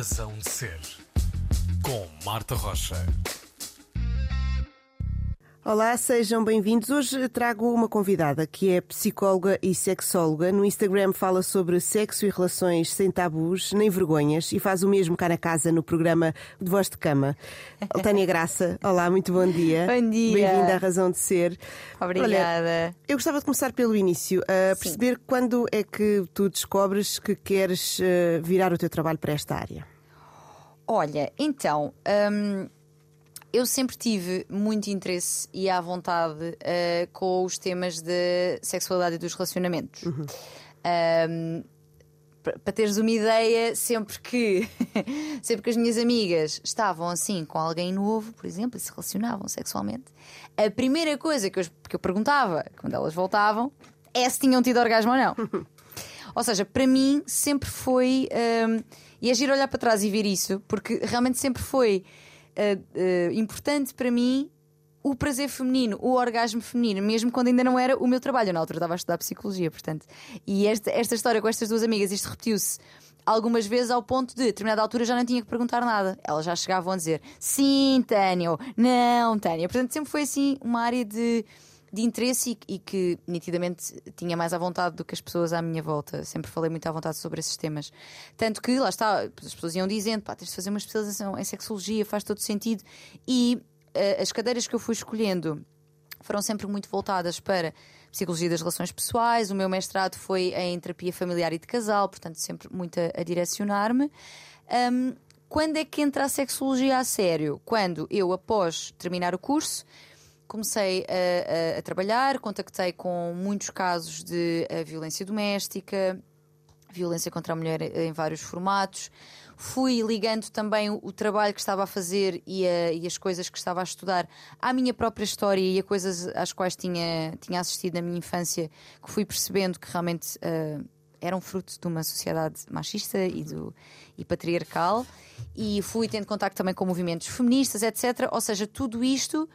Razão de Ser, com Marta Rocha. Olá, sejam bem-vindos. Hoje trago uma convidada que é psicóloga e sexóloga. No Instagram fala sobre sexo e relações sem tabus nem vergonhas e faz o mesmo cá na casa no programa de Voz de Cama. Tânia Graça, olá, muito bom dia. Bom dia. Bem-vinda à Razão de Ser. Obrigada. Olha, eu gostava de começar pelo início, a perceber quando é que tu descobres que queres eh, virar o teu trabalho para esta área. Olha, então, hum, eu sempre tive muito interesse e à vontade uh, com os temas de sexualidade e dos relacionamentos. Um, para teres uma ideia, sempre que sempre que as minhas amigas estavam assim com alguém novo, por exemplo, e se relacionavam sexualmente, a primeira coisa que eu, que eu perguntava quando elas voltavam é se tinham tido orgasmo ou não. Ou seja, para mim sempre foi. hum, e é giro olhar para trás e ver isso, porque realmente sempre foi uh, uh, importante para mim o prazer feminino, o orgasmo feminino, mesmo quando ainda não era o meu trabalho. Eu, na altura estava a estudar psicologia, portanto. E esta, esta história com estas duas amigas, isto repetiu-se algumas vezes ao ponto de, a determinada altura, já não tinha que perguntar nada. Elas já chegavam a dizer sim, Tânia, ou não, Tânia. Portanto, sempre foi assim uma área de, de interesse e, e que nitidamente tinha mais à vontade do que as pessoas à minha volta. Sempre falei muito à vontade sobre esses temas. Tanto que, lá está, as pessoas iam dizendo: pá, tens de fazer uma especialização em sexologia, faz todo sentido. E eh, as cadeiras que eu fui escolhendo foram sempre muito voltadas para psicologia das relações pessoais. O meu mestrado foi em terapia familiar e de casal, portanto, sempre muito a, a direcionar-me. Ahm, quando é que entra a sexologia a sério? Quando eu, após terminar o curso, comecei a, a- a trabalhar, contactei com muitos casos de eh, violência doméstica, violência contra a mulher em vários formatos. Fui ligando também o, trabalho que estava a fazer e, a- e as coisas que estava a estudar à minha própria história e a coisas às quais tinha, tinha assistido na minha infância, que fui percebendo que realmente eh, eram fruto de uma sociedade machista e, do, e patriarcal. E fui tendo contacto também com movimentos feministas, etc. Ou seja, tudo isto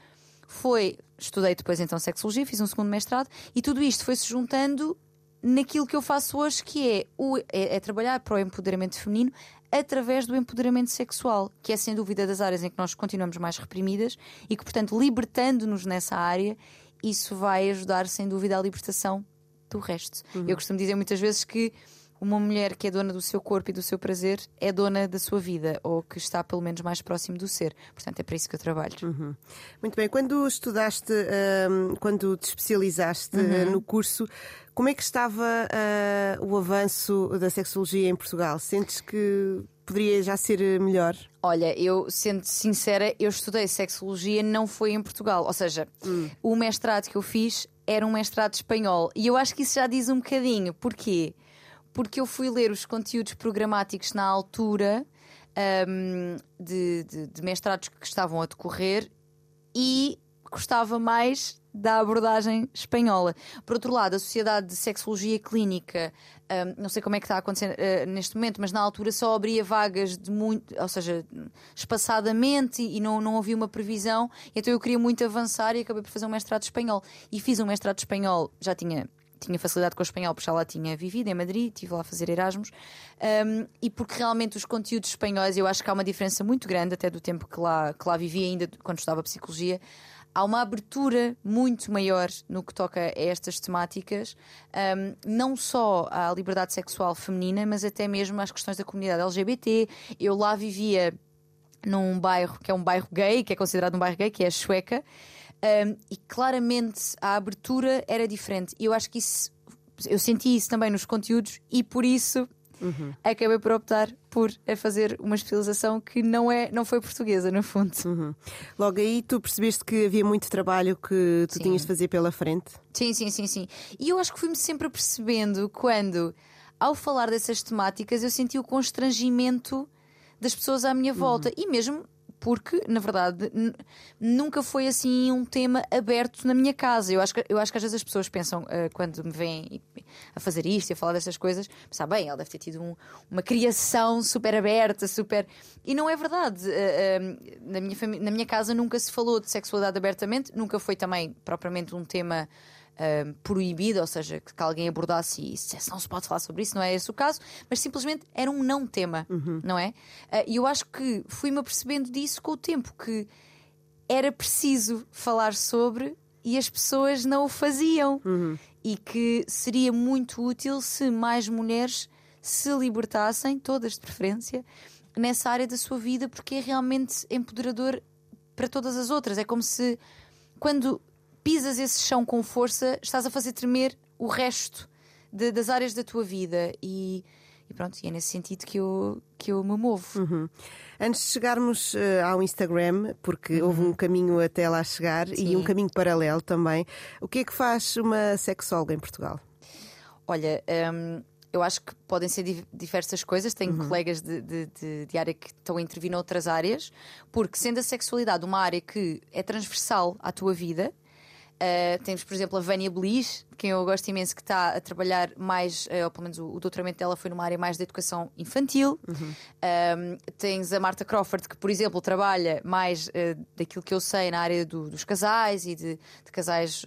foi. Estudei depois então sexologia, fiz um segundo mestrado, e tudo isto foi-se juntando naquilo que eu faço hoje, que é, o, é, é trabalhar para o empoderamento feminino através do empoderamento sexual, que é sem dúvida das áreas em que nós continuamos mais reprimidas e que, portanto, libertando-nos nessa área, isso vai ajudar sem dúvida à libertação do resto. Eu costumo dizer muitas vezes que uma mulher que é dona do seu corpo e do seu prazer é dona da sua vida, ou que está pelo menos mais próximo do ser. Portanto, é para isso que eu trabalho. Muito bem, quando estudaste, hum, quando te especializaste Uhum. uh, no curso, como é que estava uh, o avanço da sexologia em Portugal? Sentes que poderia já ser melhor? Olha, eu, sendo sincera, eu estudei sexologia, não foi em Portugal. Ou seja, o mestrado que eu fiz era um mestrado espanhol. E eu acho que isso já diz um bocadinho. Porquê? Porque eu fui ler os conteúdos programáticos na altura hum, de, de- de mestrados que estavam a decorrer e gostava mais da abordagem espanhola. Por outro lado, a Sociedade de Sexologia Clínica, hum, não sei como é que está a acontecer eh, neste momento, mas na altura só abria vagas de muito, ou seja, espaçadamente e não, não havia uma previsão. Então eu queria muito avançar e acabei por fazer um mestrado espanhol. E fiz um mestrado espanhol, já tinha. Tinha facilidade com o espanhol porque já lá tinha vivido em Madrid, estive lá a fazer Erasmus. Um, e porque realmente os conteúdos espanhóis, eu acho que há uma diferença muito grande, até do tempo que lá, que lá vivi, ainda quando estudava psicologia. Há uma abertura muito maior no que toca a estas temáticas, um, não só à liberdade sexual feminina, mas até mesmo às questões da comunidade LGBT. Eu lá vivia num bairro que é um bairro gay, que é considerado um bairro gay, que é a Chueca, um, e claramente a abertura era diferente. E eu acho que isso, eu senti isso também nos conteúdos, e por isso acabei por optar por fazer uma especialização que não, é, não foi portuguesa, no fundo. Logo aí tu percebeste que havia muito trabalho que tu Sim. tinhas de fazer pela frente? Sim, sim, sim, sim. E eu acho que fui-me sempre apercebendo quando, ao falar dessas temáticas, eu senti o constrangimento das pessoas à minha volta. E mesmo porque, na verdade, nunca foi assim um tema aberto na minha casa. Eu acho que, eu acho que às vezes as pessoas pensam, ah, quando me veem a fazer isto e a falar destas coisas, pensar, bem, ela deve ter tido um- uma criação super aberta, super. E não é verdade. Ah, ah, na, minha na minha casa nunca se falou de sexualidade abertamente, nunca foi também propriamente um tema um, proibida, ou seja, que, alguém abordasse e dissesse não se pode falar sobre isso, não é esse o caso, mas simplesmente era um não tema, não é? Uh, E eu acho que fui-me apercebendo disso com o tempo, que era preciso falar sobre e as pessoas não o faziam. E que seria muito útil se mais mulheres se libertassem, todas de preferência, nessa área da sua vida, porque é realmente empoderador para todas as outras. É como se quando pisas esse chão com força, estás a fazer tremer o resto de- das áreas da tua vida. E, e pronto, e é nesse sentido que eu, que eu me movo. Uhum. Antes de chegarmos eh, ao Instagram, porque houve um caminho até lá chegar e Sim. um caminho paralelo também, o que é que faz uma sexóloga em Portugal? Olha, hum, eu acho que podem ser di- diversas coisas. Tenho colegas de, de- de- de área que estão a intervir noutras áreas, porque sendo a sexualidade uma área que é transversal à tua vida. Uh, temos, por exemplo, a Vânia Belis, quem eu gosto imenso, que está a trabalhar mais, uh, ou pelo menos o, o doutoramento dela foi numa área mais de educação infantil. Um, tens a Marta Crawford, que, por exemplo, trabalha mais uh, daquilo que eu sei na área do- dos casais e de, de casais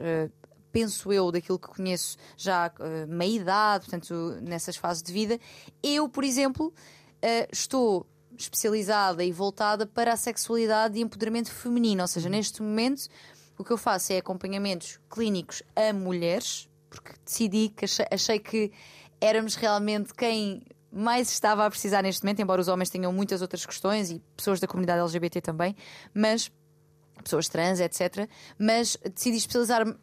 penso eu, daquilo que conheço já uh, meia idade, portanto, nessas fases de vida. Eu, por exemplo, uh, estou especializada e voltada para a sexualidade e empoderamento feminino, ou seja, neste momento o que eu faço é acompanhamentos clínicos a mulheres, porque decidi que achei, achei que éramos realmente quem mais estava a precisar neste momento, embora os homens tenham muitas outras questões e pessoas da comunidade LGBT também, mas pessoas trans, etc. Mas decidi especializar-me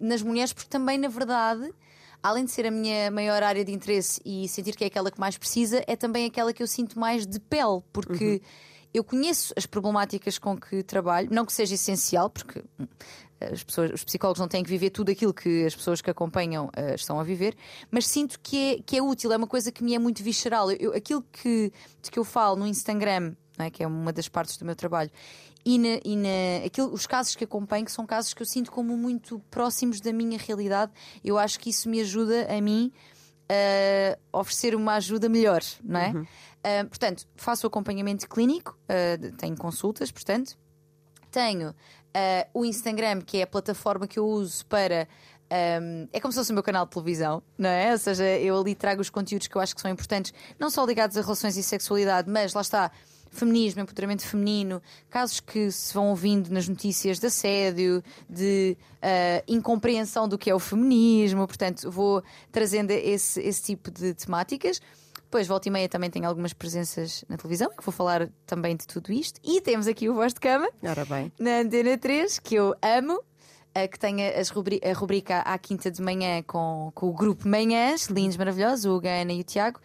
nas mulheres porque também, na verdade, além de ser a minha maior área de interesse e sentir que é aquela que mais precisa, é também aquela que eu sinto mais de pele, porque eu conheço as problemáticas com que trabalho, não que seja essencial, porque hum, as pessoas, os psicólogos não têm que viver tudo aquilo que as pessoas que acompanham eh, estão a viver, mas sinto que é, que é útil, é uma coisa que me é muito visceral. Eu, aquilo que, de que eu falo no Instagram, é, que é uma das partes do meu trabalho, e, na, e na- aquilo, os casos que acompanho, que são casos que eu sinto como muito próximos da minha realidade, eu acho que isso me ajuda a mim a oferecer uma ajuda melhor, não é? Ah, portanto, faço acompanhamento clínico, de- tenho consultas, portanto, tenho ah, o Instagram, que é a plataforma que eu uso para. ahm, é como se fosse o meu canal de televisão, não é? Ou seja, eu ali trago os conteúdos que eu acho que são importantes, não só ligados a relações e sexualidade, mas lá está. Feminismo, empoderamento feminino, casos que se vão ouvindo nas notícias de assédio, de ah, incompreensão do que é o feminismo, portanto, vou trazendo esse, esse tipo de temáticas. Depois, volta e meia, também tenho algumas presenças na televisão, que vou falar também de tudo isto. E temos aqui o Voz de Cama, Ora bem. na Antena 3, que eu amo, que tem rubri- a rubrica à quinta de manhã com, com o grupo Manhãs, lindos, maravilhosos, o Hugo, Ana e o Tiago.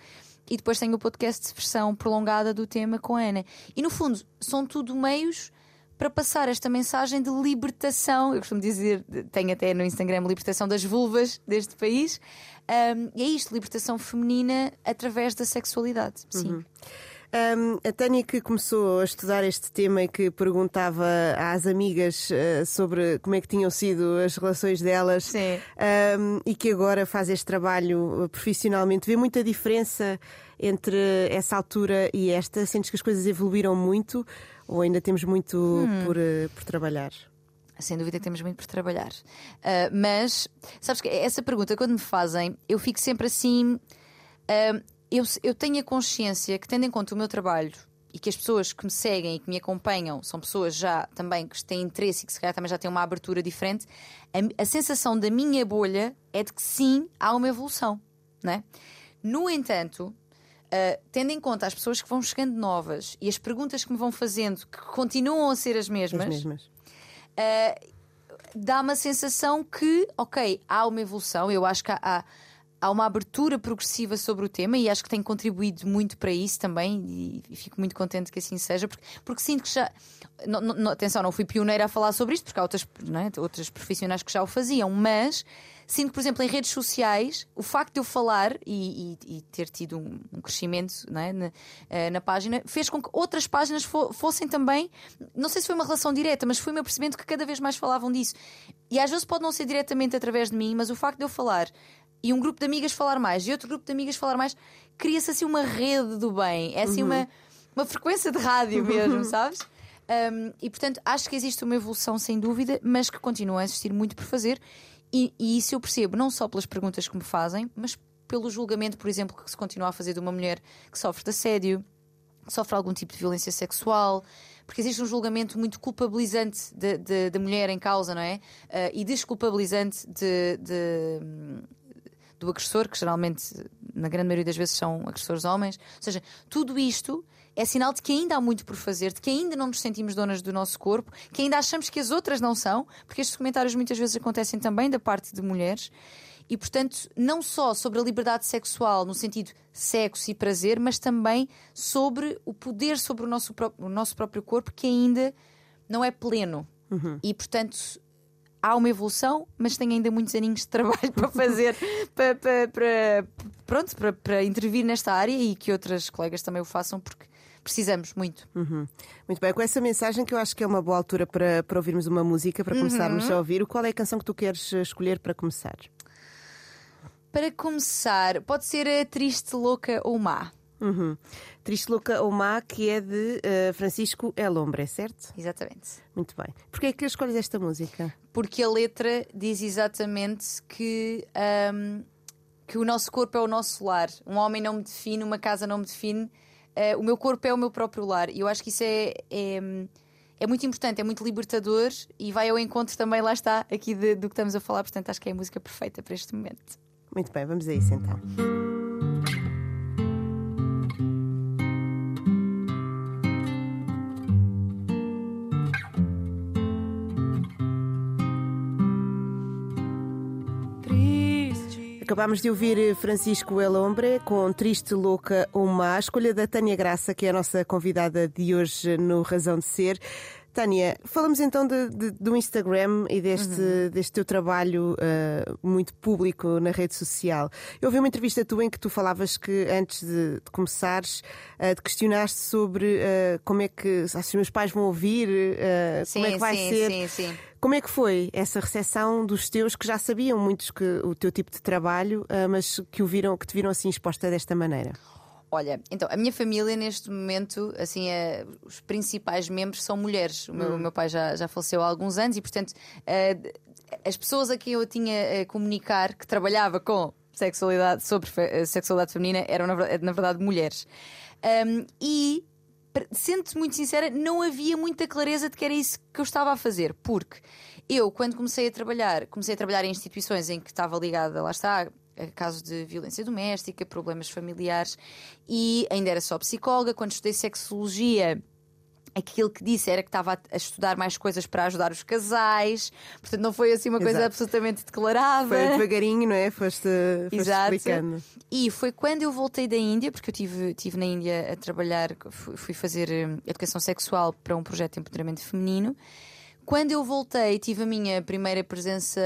E depois tenho o podcast de versão prolongada do tema com a Ana. E no fundo, são tudo meios para passar esta mensagem de libertação. Eu costumo dizer, tenho até no Instagram, libertação das vulvas deste país. Um, e é isto, libertação feminina através da sexualidade. Sim. Hum, a Tânia que começou a estudar este tema e que perguntava às amigas eh, sobre como é que tinham sido as relações delas hum, e que agora faz este trabalho eh, profissionalmente, vê muita diferença entre essa altura e esta? Sentes que as coisas evoluíram muito ou ainda temos muito Hum. por, eh, por trabalhar? Sem dúvida que temos muito por trabalhar. Ah, mas, sabes que essa pergunta, quando me fazem, eu fico sempre assim. ah, eu, eu tenho a consciência que, tendo em conta o meu trabalho e que as pessoas que me seguem e que me acompanham são pessoas já também que têm interesse e que se calhar também já têm uma abertura diferente, a, a sensação da minha bolha é de que sim, há uma evolução. Não é? No entanto, Uh, tendo em conta as pessoas que vão chegando novas e as perguntas que me vão fazendo, que continuam a ser as mesmas, As mesmas. uh, dá-me a sensação que, ok, há uma evolução, eu acho que há, há, há uma abertura progressiva sobre o tema e acho que tenho contribuído muito para isso também e, e fico muito contente que assim seja, porque, porque sinto que já. não- não- atenção, não fui pioneira a falar sobre isto, porque há outras, é? outras profissionais que já o faziam, mas sinto por exemplo, em redes sociais, o facto de eu falar e, e- e ter tido um, um crescimento é? na, eh, na página fez com que outras páginas fo- fossem também. Não sei se foi uma relação direta, mas fui-me apercebendo que cada vez mais falavam disso. E às vezes pode não ser diretamente através de mim, mas o facto de eu falar e um grupo de amigas falar mais e outro grupo de amigas falar mais, cria-se assim uma rede do bem. É assim uma, uma frequência de rádio mesmo, sabes? Um, e portanto acho que existe uma evolução sem dúvida, mas que continua a existir muito por fazer. E, e isso eu percebo não só pelas perguntas que me fazem, mas pelo julgamento, por exemplo, que se continua a fazer de uma mulher que sofre de assédio, que sofre algum tipo de violência sexual, porque existe um julgamento muito culpabilizante da mulher em causa, não é? Uh, e desculpabilizante de, de, do agressor, que geralmente, na grande maioria das vezes, são agressores homens. Ou seja, tudo isto é sinal de que ainda há muito por fazer, de que ainda não nos sentimos donas do nosso corpo, que ainda achamos que as outras não são, porque estes comentários muitas vezes acontecem também da parte de mulheres. E, portanto, não só sobre a liberdade sexual no sentido sexo e prazer, mas também sobre o poder sobre o nosso, o nosso próprio corpo que ainda não é pleno. Uhum. E, portanto, há uma evolução, mas tem ainda muitos aninhos de trabalho para fazer, para, para, para, pronto, para, para intervir nesta área e que outras colegas também o façam, porque precisamos muito. Uhum. Muito bem, com essa mensagem que eu acho que é uma boa altura para, para ouvirmos uma música, para começarmos uhum. a ouvir. Qual é a canção que tu queres escolher para começar? Para começar, pode ser a Triste, Louca ou Má. Uhum. Triste, Louca ou Má, que é de uh, Francisco El Hombre, certo? Exatamente. Muito bem. Porquê é que escolhes esta música? Porque a letra diz exatamente que, um, que o nosso corpo é o nosso lar. Um homem não me define, uma casa não me define. Uh, o meu corpo é o meu próprio lar. E eu acho que isso é, é, é muito importante, é muito libertador e vai ao encontro também, lá está, aqui de, do que estamos a falar. Portanto, acho que é a música perfeita para este momento. Muito bem, vamos a isso então. Acabámos de ouvir Francisco El Hombre com Triste, Louca ou Má, a escolha da Tânia Graça, que é a nossa convidada de hoje no Razão de Ser. Tânia, falamos então de, de, do Instagram e deste, uhum. deste teu trabalho uh, muito público na rede social. Eu ouvi uma entrevista tua em que tu falavas que antes de, de começares, uh, te questionaste sobre uh, como é que se os meus pais vão ouvir, sim, como é que vai sim, ser. Sim, sim. Como é que foi essa recepção dos teus que já sabiam muitos que o teu tipo de trabalho, mas que o viram, que te viram assim exposta desta maneira? Olha, então, a minha família neste momento, assim, é, os principais membros são mulheres. O meu, hum. meu pai já, já faleceu há alguns anos e, portanto, uh, as pessoas a quem eu tinha a comunicar que trabalhava com sexualidade, sobre sexualidade feminina, eram, na, na verdade, mulheres. Um, e, sendo muito sincera, não havia muita clareza de que era isso que eu estava a fazer, porque eu, quando comecei a trabalhar, comecei a trabalhar em instituições em que estava ligada, lá está, casos de violência doméstica, problemas familiares e ainda era só psicóloga. Quando estudei sexologia, aquilo que disse era que estava a estudar mais coisas para ajudar os casais, portanto não foi assim uma coisa Exato. absolutamente declarada. Foi devagarinho, não é? Foste, foste Exato. explicando. E foi quando eu voltei da Índia, porque eu tive, tive na Índia a trabalhar, fui fazer hum, educação sexual para um projeto de empoderamento feminino. Quando eu voltei, tive a minha primeira presença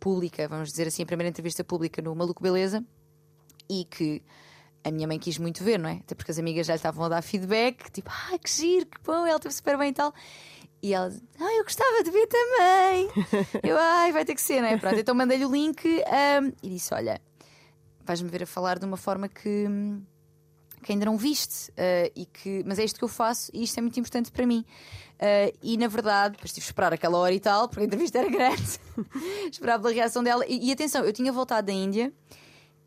pública, vamos dizer assim, a primeira entrevista pública no Maluco Beleza e que a minha mãe quis muito ver, não é? Até porque as amigas já lhe estavam a dar feedback, tipo, ai que giro, que bom, ela esteve super bem e tal. E ela, ah, eu gostava de ver também. eu, ai, vai ter que ser, não é? Pronto, então mandei-lhe o link um, e disse: Olha, vais-me ver a falar de uma forma que que ainda não viste, uh, e que, mas é isto que eu faço e isto é muito importante para mim. Uh, e na verdade, depois tive de esperar aquela hora e tal, porque a entrevista era grande, esperava pela reação dela. E, e, atenção, eu tinha voltado da Índia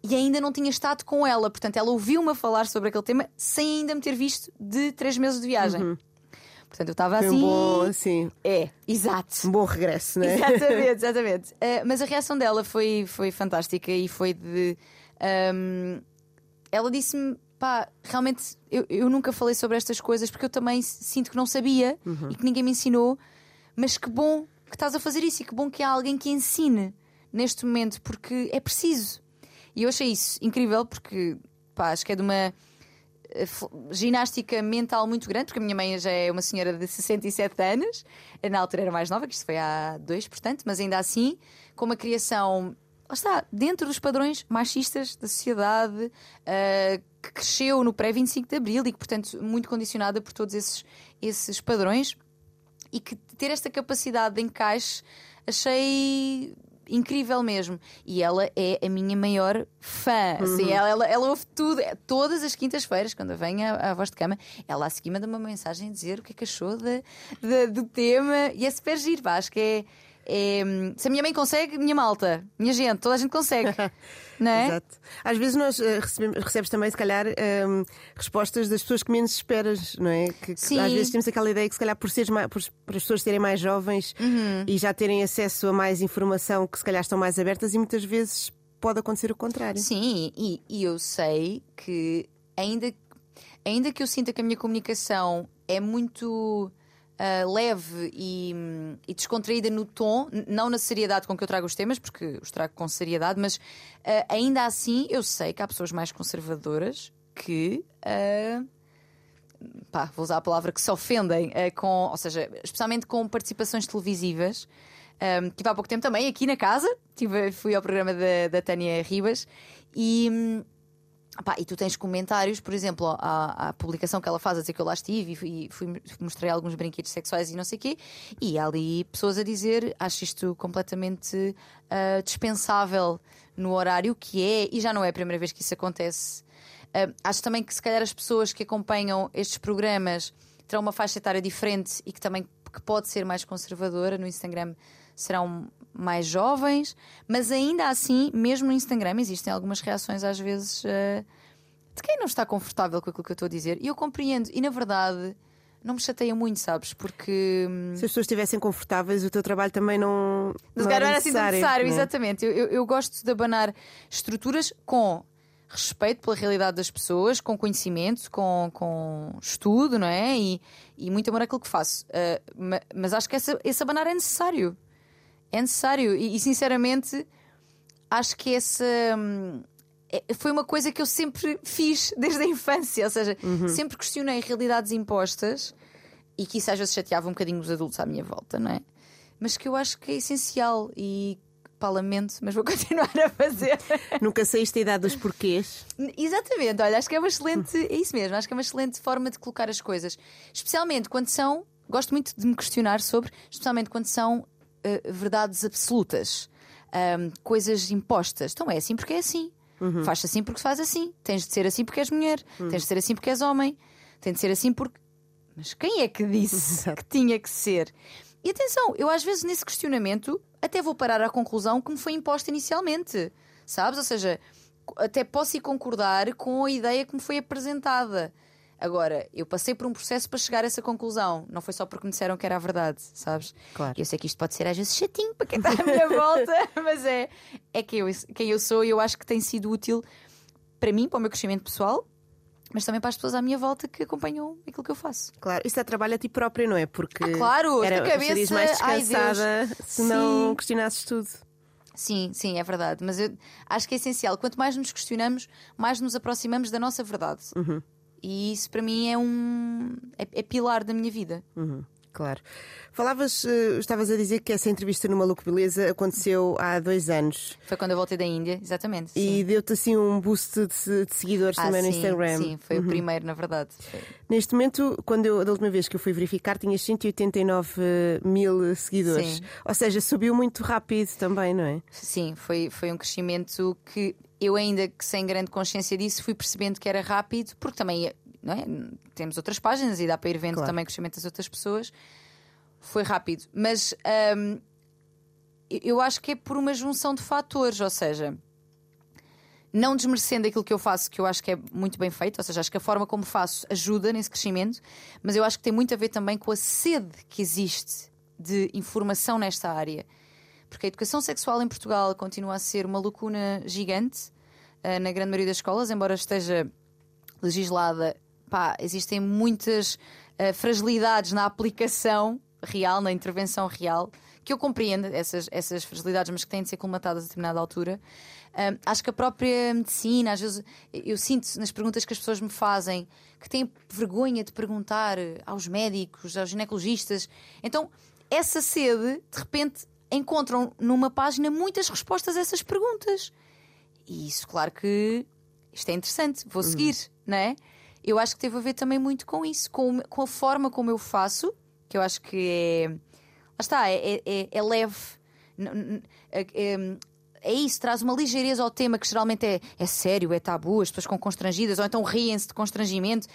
e ainda não tinha estado com ela, portanto, ela ouviu-me a falar sobre aquele tema sem ainda me ter visto de três meses de viagem. Uhum. Portanto, eu estava assim. Um bom, assim. É, exato. Um bom regresso, não é? Exatamente, exatamente. Uh, mas a reação dela foi, foi fantástica e foi de. Um, ela disse-me pá, realmente eu, eu nunca falei sobre estas coisas porque eu também sinto que não sabia uhum. e que ninguém me ensinou, mas que bom que estás a fazer isso e que bom que há alguém que ensine neste momento, porque é preciso. E eu achei isso incrível porque pá, acho que é de uma eh, ginástica mental muito grande, porque a minha mãe já é uma senhora de 67 anos, na altura era mais nova, que isto foi há dois, portanto, mas ainda assim, com uma criação lá está, dentro dos padrões machistas da sociedade, uh, que cresceu no pré-25 de Abril e que, portanto, muito condicionada por todos esses, esses padrões, e que ter esta capacidade de encaixe achei incrível mesmo. E ela é a minha maior fã. Assim, uhum. Assim, ela, ela, ela, ouve tudo, todas as quintas-feiras, quando vem à, voz de cama, ela a seguir manda uma mensagem a dizer o que é que achou de, de, do tema. E é super giro, acho que é é, se a minha mãe consegue, minha malta, minha gente, toda a gente consegue. não é? Exato. Às vezes nós eh, recebemos, recebes também, se calhar, ehm, respostas das pessoas que menos esperas, não é? Que, que Sim. às vezes temos aquela ideia que, se calhar, por, seres mais, por, por as pessoas serem mais jovens Uhum. e já terem acesso a mais informação, que se calhar estão mais abertas e muitas vezes pode acontecer o contrário. Sim, e, e eu sei que ainda, ainda que eu sinta que a minha comunicação é muito ah, leve e, e descontraída no tom, não na seriedade com que eu trago os temas, porque os trago com seriedade, mas ah, ainda assim eu sei que há pessoas mais conservadoras que. ah, pá, vou usar a palavra que se ofendem com, ou seja, especialmente com participações televisivas. Um, tive há pouco tempo também aqui na casa, tive, fui ao programa da, da Tânia Ribas e, hum, pá, e tu tens comentários, por exemplo, à, à publicação que ela faz a dizer que eu lá estive e fui, mostrei alguns brinquedos sexuais e não sei o quê, e há ali pessoas a dizer acho isto completamente ah, dispensável no horário que é, e já não é a primeira vez que isso acontece. Ah, acho também que se calhar as pessoas que acompanham estes programas terão uma faixa etária diferente e que também que pode ser mais conservadora no Instagram serão mais jovens, mas ainda assim, mesmo no Instagram, existem algumas reações às vezes eh, de quem não está confortável com aquilo que eu estou a dizer. E eu compreendo, e na verdade não me chateia muito, sabes? Porque. hum, Se as pessoas estivessem confortáveis, o teu trabalho também não. não era era assim necessário. necessário, não é? exatamente. Eu, eu, eu gosto de abanar estruturas com respeito pela realidade das pessoas, com conhecimento, com, com estudo, não é? E, e muito amor àquilo que faço. Ma- mas acho que essa, esse abanar é necessário. É necessário. E, e, sinceramente, acho que essa. hum, é- Foi uma coisa que eu sempre fiz desde a infância, ou seja, sempre questionei realidades impostas e que isso às vezes chateava um bocadinho os adultos à minha volta, não é? Mas que eu acho que é essencial e pá, lamento, mas vou continuar a fazer. Nunca saíste da idade dos porquês. Exatamente, olha, acho que é uma excelente, é isso mesmo, acho que é uma excelente forma de colocar as coisas. Especialmente quando são, gosto muito de me questionar sobre, especialmente quando são eh, verdades absolutas, ahm, coisas impostas. Então é assim porque é assim. Faz assim porque faz assim. Tens de ser assim porque és mulher. Tens de ser assim porque és homem. Tem de ser assim porque. Mas quem é que disse que tinha que ser? E atenção, eu às vezes nesse questionamento até vou parar à conclusão que me foi imposta inicialmente. Sabes? Ou seja, até posso ir concordar com a ideia que me foi apresentada. Agora, eu passei por um processo para chegar a essa conclusão. Não foi só porque me disseram que era a verdade, sabes? Claro. Eu sei que isto pode ser às vezes chatinho para quem está à minha volta, mas é, é que eu, quem eu sou e eu acho que tem sido útil para mim, para o meu crescimento pessoal, mas também para as pessoas à minha volta que acompanham aquilo que eu faço. Claro, isso é trabalho a ti própria, não é? Porque Ah, claro, era, cabeça, estarias mais ai, descansada se não Sim. questionasses tudo. Sim, sim, é verdade. Mas eu acho que é essencial. Quanto mais nos questionamos, mais nos aproximamos da nossa verdade. E isso para mim é um. é, é pilar da minha vida. Uhum, claro. Falavas, eh, estavas a dizer que essa entrevista no Maluco Beleza aconteceu há dois anos Foi quando eu voltei da Índia, exatamente. e deu-te assim um boost de, de seguidores Ah, também no sim, Instagram. Sim, foi o primeiro, na verdade. Foi- Neste momento, quando eu, da última vez que eu fui verificar, tinhas 189 mil seguidores. Sim. Ou seja, subiu muito rápido também, não é? Sim, foi, foi um crescimento que eu, ainda que sem grande consciência disso, fui percebendo que era rápido, porque também não é? temos outras páginas e dá para ir vendo Claro. também o crescimento das outras pessoas. Foi rápido. Mas hum, eu- acho que é por uma junção de fatores, ou seja. Não desmerecendo aquilo que eu faço, que eu acho que é muito bem feito, ou seja, acho que a forma como faço ajuda nesse crescimento, mas eu acho que tem muito a ver também com a sede que existe de informação nesta área. Porque a educação sexual em Portugal continua a ser uma lacuna gigante eh, na grande maioria das escolas, embora esteja legislada, pá, existem muitas eh, fragilidades na aplicação real, na intervenção real, que eu compreendo essas, essas fragilidades, mas que têm de ser colmatadas a determinada altura. Acho que a própria medicina, às vezes, eu sinto nas perguntas que as pessoas me fazem que têm vergonha de perguntar aos médicos, aos ginecologistas. Então, essa sede, de repente, encontram numa página muitas respostas a essas perguntas. E isso, claro que isto é interessante, vou seguir, não é? Eu acho que teve a ver também muito com isso, com, com a forma como eu faço, que eu acho que é. Lá está, é, é- é- leve. É- isso, traz uma ligeireza ao tema que geralmente é, é sério, é tabu, as pessoas ficam constrangidas ou então riem-se de constrangimento.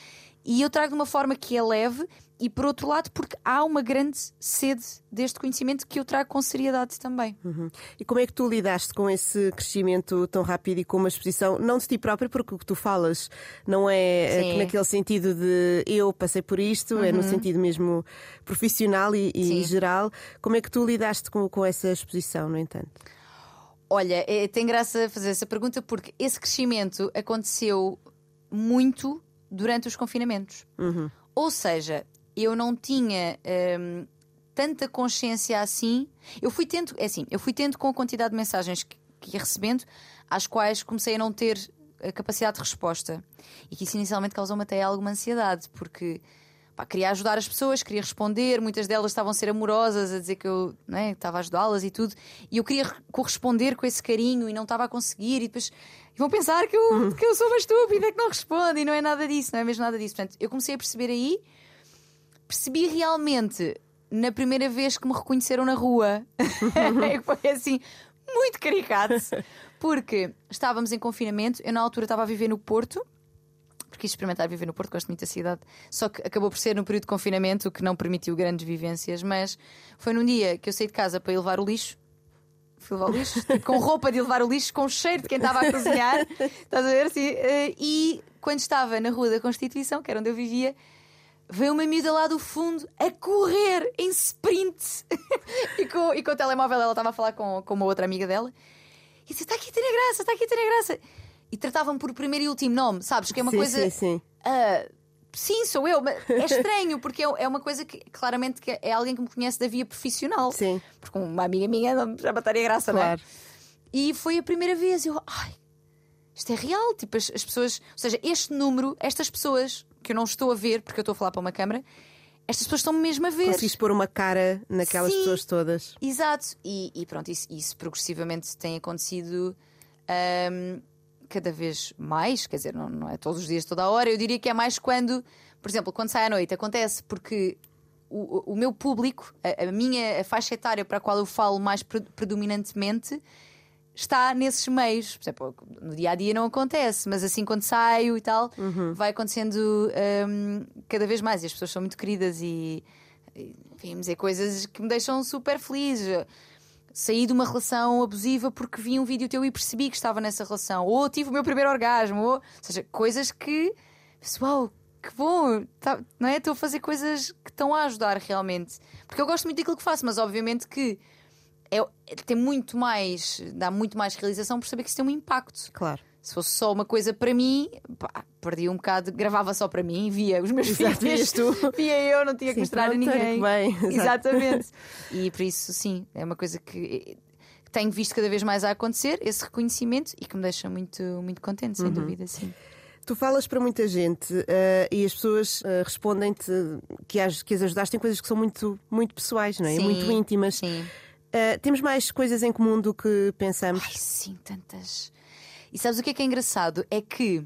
E eu trago de uma forma que é leve e, por outro lado, porque há uma grande sede deste conhecimento que eu trago com seriedade também. Uhum. E como é que tu lidaste com esse crescimento tão rápido e com uma exposição, não de ti própria, porque o que tu falas não é Sim. naquele sentido de eu passei por isto, uhum. é no uhum. sentido mesmo profissional e, e geral. Como é que tu lidaste com, com essa exposição, no entanto? Olha, é, tem graça fazer essa pergunta porque esse crescimento aconteceu muito durante os confinamentos. Uhum. Ou seja, eu não tinha hum, tanta consciência assim. Eu fui tendo, é assim, eu fui tendo com a quantidade de mensagens que, que ia recebendo, às quais comecei a não ter a capacidade de resposta. E que isso inicialmente causou-me até alguma ansiedade, porque pá, queria ajudar as pessoas, queria responder, muitas delas estavam a ser amorosas, a dizer que eu né, estava a ajudá-las e tudo, e eu queria corresponder com esse carinho e não estava a conseguir, e depois vão pensar que eu, que eu sou uma estúpida, que não responde, e não é nada disso, não é mesmo nada disso. Portanto, eu comecei a perceber aí, percebi realmente na primeira vez que me reconheceram na rua, foi assim, muito caricato, porque estávamos em confinamento, eu na altura estava a viver no Porto porque quis experimentar viver no Porto, gosto muito da cidade. Só que acabou por ser no período de confinamento, que não permitiu grandes vivências. Mas foi num dia que eu saí de casa para ir levar o lixo. Fui levar o lixo, tipo, com roupa de levar o lixo, com cheiro de quem estava a cozinhar. Estás a ver? Assim, eh, e quando estava na Rua da Constituição, que era onde eu vivia, veio uma miúda lá do fundo a correr em sprint e, com, e com o telemóvel ela estava a falar com, com uma outra amiga dela e disse: Está aqui a ter graça, está aqui a ter graça e tratavam por primeiro e último nome, sabes? Que é uma sim, coisa. Sim, sim. Uh, sim, sou eu, mas é estranho, porque é, é uma coisa que claramente que é alguém que me conhece da via profissional. Sim. Porque uma amiga minha já bateria graça, claro. não é? E foi a primeira vez, eu, ai, isto é real. Tipo, as, as, pessoas, ou seja, este número, estas pessoas que eu não estou a ver, porque eu estou a falar para uma câmara, estas pessoas estão mesmo a ver. Conseguiste pôr uma cara naquelas Sim, pessoas todas. Exato. E, e pronto, isso, isso, progressivamente tem acontecido. Um, cada vez mais, quer dizer, não, não é todos os dias, toda a hora, eu diria que é mais quando, por exemplo, quando sai à noite, acontece porque o, o meu público, a, a, minha a faixa etária para a qual eu falo mais predominantemente, está nesses meios. Por exemplo, no dia a dia não acontece, mas assim quando saio e tal, uhum. vai acontecendo um, cada vez mais. E as pessoas são muito queridas e, e vêm dizer coisas que me deixam super feliz saí de uma relação abusiva porque vi um vídeo teu e percebi que estava nessa relação, ou tive o meu primeiro orgasmo, ou, ou seja, coisas que, uau, que bom, tá, não é? Estou a fazer coisas que estão a ajudar realmente, porque eu gosto muito daquilo que faço, mas obviamente que é, tem muito mais, dá muito mais realização por saber que isso tem um impacto. Claro. Se fosse só uma coisa para mim, pá, perdi um bocado, gravava só para mim, via os meus Exato, filhos, tu. via eu, não tinha sim, que mostrar a ninguém. Bem, Exatamente. e por isso, sim, é uma coisa que tenho visto cada vez mais a acontecer, esse reconhecimento, e que me deixa muito, muito contente, sem uhum. dúvida, sim. Tu falas para muita gente uh, e as pessoas uh, respondem-te que as, que as ajudaste em coisas que são muito, muito pessoais, não é? Sim, muito íntimas. Sim. Uh, temos mais coisas em comum do que pensamos? Ai, sim, tantas. E sabes o que é que é engraçado? É que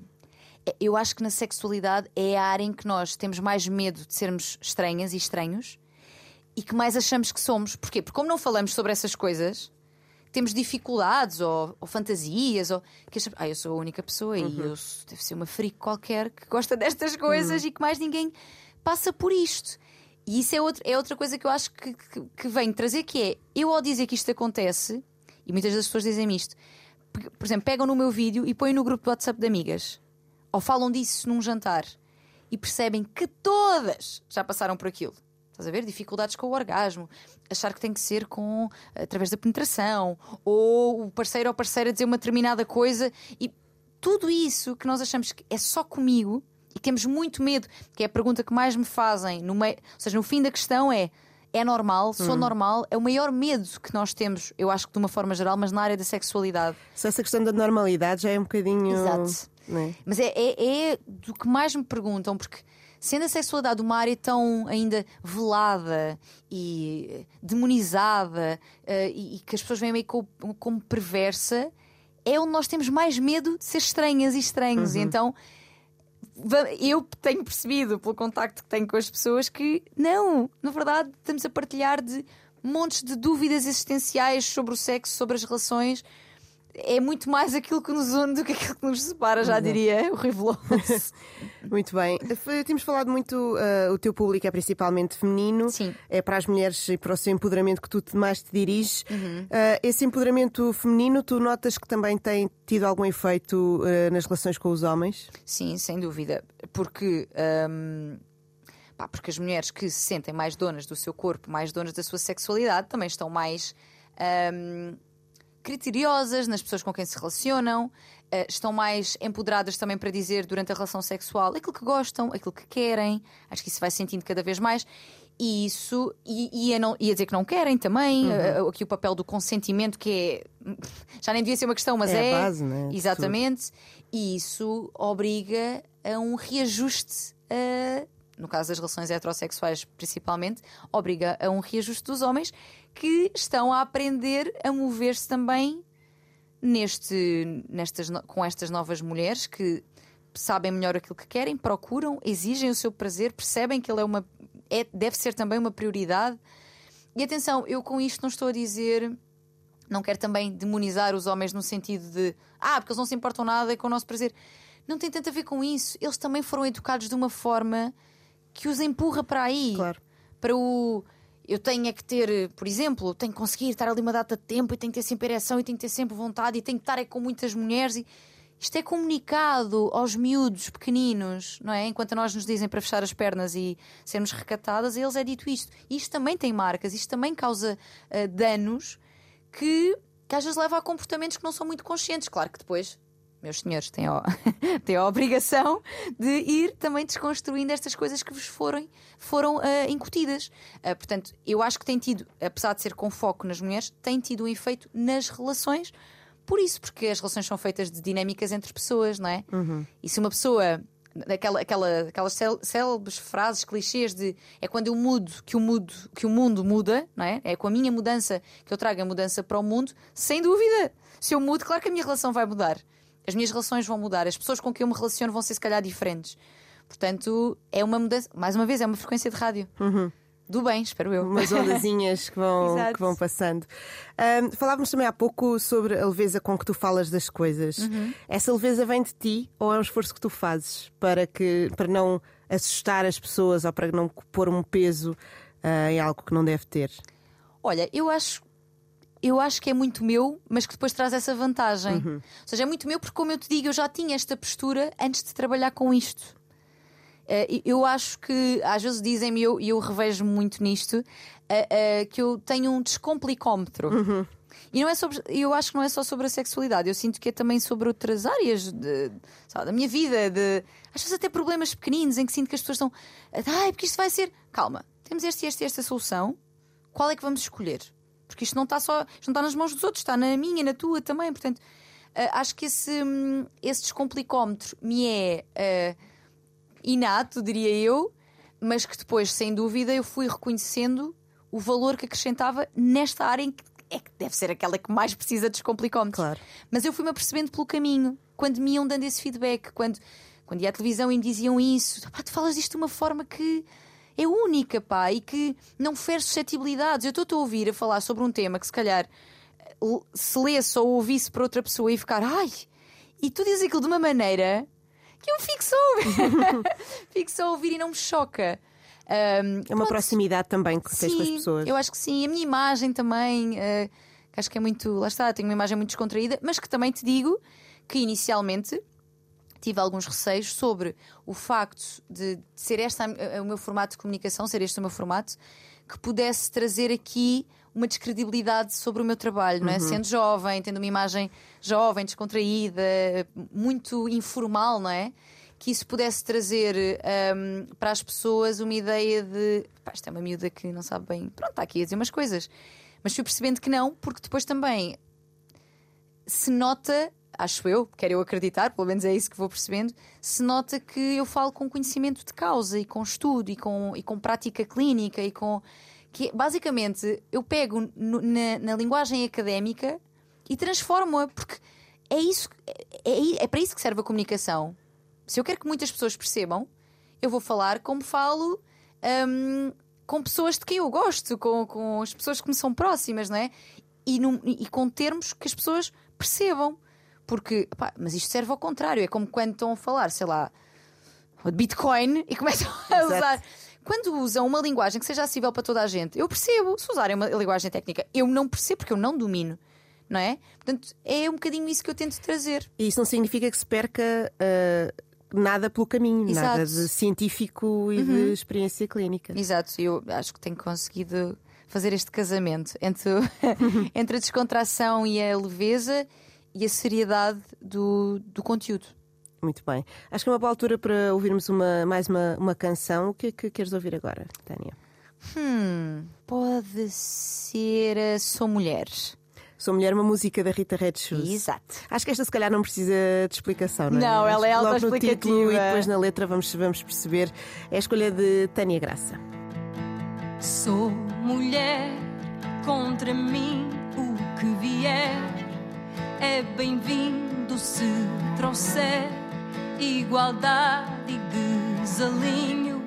é, eu acho que na sexualidade é a área em que nós temos mais medo de sermos estranhas e estranhos e que mais achamos que somos. Porquê? Porque como não falamos sobre essas coisas, temos dificuldades ou, ou fantasias, ou que achamos, ah, eu sou a única pessoa uhum. e eu devo ser uma freak qualquer que gosta destas coisas uhum. e que mais ninguém passa por isto. E isso é, outro, é outra coisa que eu acho que, que, que vem trazer, que é eu ao dizer que isto acontece, e muitas das pessoas dizem isto, por exemplo, pegam no meu vídeo e põem no grupo do WhatsApp de amigas. Ou falam disso num jantar e percebem que todas já passaram por aquilo. Estás a ver? Dificuldades com o orgasmo, achar que tem que ser com através da penetração, ou o parceiro ou parceira dizer uma determinada coisa e tudo isso que nós achamos que é só comigo e temos muito medo, que é a pergunta que mais me fazem no meio, ou seja, no fim da questão é é normal, sou hum. normal, é o maior medo que nós temos, eu acho que de uma forma geral, mas na área da sexualidade. Se essa questão da normalidade já é um bocadinho. Exato. É? Mas é, é, é, do que mais me perguntam, porque sendo a sexualidade uma área tão ainda velada e demonizada uh, e, que as pessoas veem meio como, perversa, é onde nós temos mais medo de ser estranhas e estranhos. Uhum. Então eu tenho percebido pelo contacto que tenho com as pessoas que não, na verdade, estamos a partilhar de montes de dúvidas existenciais sobre o sexo, sobre as relações é muito mais aquilo que nos une do que aquilo que nos separa, já diria o Riveloso. Muito bem. Temos falado muito, uh, o teu público é principalmente feminino, Sim. é para as mulheres e para o seu empoderamento que tu mais te diriges. Uhum. Uh, esse empoderamento feminino, tu notas que também tem tido algum efeito uh, nas relações com os homens? Sim, sem dúvida. Porque. pá, porque as mulheres que se sentem mais donas do seu corpo, mais donas da sua sexualidade, também estão mais hum, criteriosas nas pessoas com quem se relacionam, eh, estão mais empoderadas também para dizer durante a relação sexual aquilo que gostam, aquilo que querem. Acho que isso vai sentindo cada vez mais. E isso, e, e, a não, e a dizer que não querem também, eh, aqui o papel do consentimento, que é. Já nem devia ser uma questão, mas É a é. base, né, Exatamente. E isso obriga a um reajuste. a- no caso das relações heterossexuais, principalmente, obriga a um reajuste dos homens que estão a aprender a mover-se também neste, nestas, com estas novas mulheres que sabem melhor aquilo que querem, procuram, exigem o seu prazer, percebem que ele é uma, é, deve ser também uma prioridade. E atenção, eu com isto não estou a dizer. Não quero também demonizar os homens no sentido de ah, porque eles não se importam nada com o nosso prazer. Não tem tanto a ver com isso. Eles também foram educados de uma forma que os empurra para aí. Claro. Para o. Eu tenho é que ter, por exemplo, tenho que conseguir estar ali uma data de tempo e tenho que ter sempre ereção e tenho que ter sempre vontade e tenho que estar é com muitas mulheres. E... Isto é comunicado aos miúdos pequeninos, não é? Enquanto nós nos dizem para fechar as pernas e sermos recatadas, eles é dito isto. Isto também tem marcas, isto também causa ah, danos que, que às vezes leva a comportamentos que não são muito conscientes. Claro que depois, meus senhores, têm a, têm a obrigação de ir também desconstruindo estas coisas que vos foram, foram ah, incutidas. Ah, portanto, eu acho que tem tido, apesar de ser com foco nas mulheres, tem tido um efeito nas relações. Por isso, porque as relações são feitas de dinâmicas entre pessoas, não é? E se uma pessoa aquela, aquela, aquelas célebres frases, clichês de é quando eu mudo que o, mudo, que o mundo muda, não é? É com a minha mudança que eu trago a mudança para o mundo, sem dúvida. Se eu mudo, claro que a minha relação vai mudar. As minhas relações vão mudar, as pessoas com quem eu me relaciono vão ser se calhar diferentes. Portanto, é uma mudança, mais uma vez, é uma frequência de rádio. Do bem, espero eu. Umas ondazinhas que vão, que vão passando. Ahm, falávamos também há pouco sobre a leveza com que tu falas das coisas. Uhum. Essa leveza vem de ti ou é um esforço que tu fazes para, que, para não assustar as pessoas ou para não pôr um peso ah, em algo que não deve ter? Olha, eu acho. Eu acho que é muito meu, mas que depois traz essa vantagem. Ou seja, é muito meu porque, como eu te digo, eu já tinha esta postura antes de trabalhar com isto. Eh, eu acho que, às vezes dizem-me, e eu, e eu revejo-me muito nisto, eh, eh, que eu tenho um descomplicómetro. E não é sobre, eu acho que não é só sobre a sexualidade, eu sinto que é também sobre outras áreas de, sabe, da minha vida, de, às vezes até problemas pequeninos em que sinto que as pessoas estão, ai, porque isto vai ser. Calma, temos este, este e esta solução, qual é que vamos escolher? Porque isto não está só, não está nas mãos dos outros, está na minha, na tua também. Portanto, eh, acho que esse, hum, esse descomplicómetro me é eh, inato, diria eu, mas que depois, sem dúvida, eu fui reconhecendo o valor que acrescentava nesta área em que é que deve ser aquela que mais precisa de descomplicómetros. Claro. Mas eu fui-me apercebendo pelo caminho, quando me iam dando esse feedback, quando, quando ia à televisão e me diziam isso, tu falas disto de uma forma que é única, pá, e que não fere suscetibilidades. Eu estou a ouvir a falar sobre um tema que se calhar se lesse ou ouvisse por outra pessoa e ficar, ai, e tu dizes aquilo de uma maneira que eu fico só a ouvir, fico só a ouvir e não me choca. Ahm, É uma pronto. proximidade também que tens com as Sim, pessoas. Eu acho que sim. A minha imagem também, eh, que acho que é muito. Lá está, tenho uma imagem muito descontraída, mas que também te digo que inicialmente tive alguns receios sobre o facto de ser este o meu formato de comunicação, ser este o meu formato, que pudesse trazer aqui uma descredibilidade sobre o meu trabalho, não é? Sendo jovem, tendo uma imagem jovem, descontraída, muito informal, não é? Que isso pudesse trazer hum, para as pessoas uma ideia de pá, isto é uma miúda que não sabe bem, pronto, está aqui a dizer umas coisas. Mas fui percebendo que não, porque depois também se nota, acho eu, quero eu acreditar, pelo menos é isso que vou percebendo, se nota que eu falo com conhecimento de causa e com estudo e com, e com prática clínica e com. que basicamente eu pego no- na, na linguagem académica e transformo-a, porque é isso, é, é, é para isso que serve a comunicação. Se eu quero que muitas pessoas percebam, eu vou falar como falo hum, com pessoas de quem eu gosto, com, com as pessoas que me são próximas, não é? E, num- e com termos que as pessoas percebam. Porque, pá, mas isto serve ao contrário. É como quando estão a falar, sei lá, de Bitcoin e começam a usar. Quando usam uma linguagem que seja acessível para toda a gente, eu percebo. Se usarem uma linguagem técnica, eu não percebo porque eu não domino. Não é? Portanto, é um bocadinho isso que eu tento trazer. E isso não significa que se perca uh, nada pelo caminho, Exato. nada de científico e de experiência clínica. Exato, eu acho que tenho conseguido fazer este casamento entre, entre a descontração e a leveza e a seriedade do, do conteúdo. Muito bem. Acho que é uma boa altura para ouvirmos uma, mais uma, uma canção. O que é que queres ouvir agora, Tânia? Hum, pode ser a Sou Mulher. Sou Mulher, uma música da Rita Red Shoes. Exato. Acho que esta se calhar não precisa de explicação, não é? Não, ela é que logo no autoexplicativa. título e depois na letra vamos, vamos perceber. É a escolha de Tânia Graça. Sou mulher, contra mim o que vier é bem-vindo se trouxer igualdade e desalinho.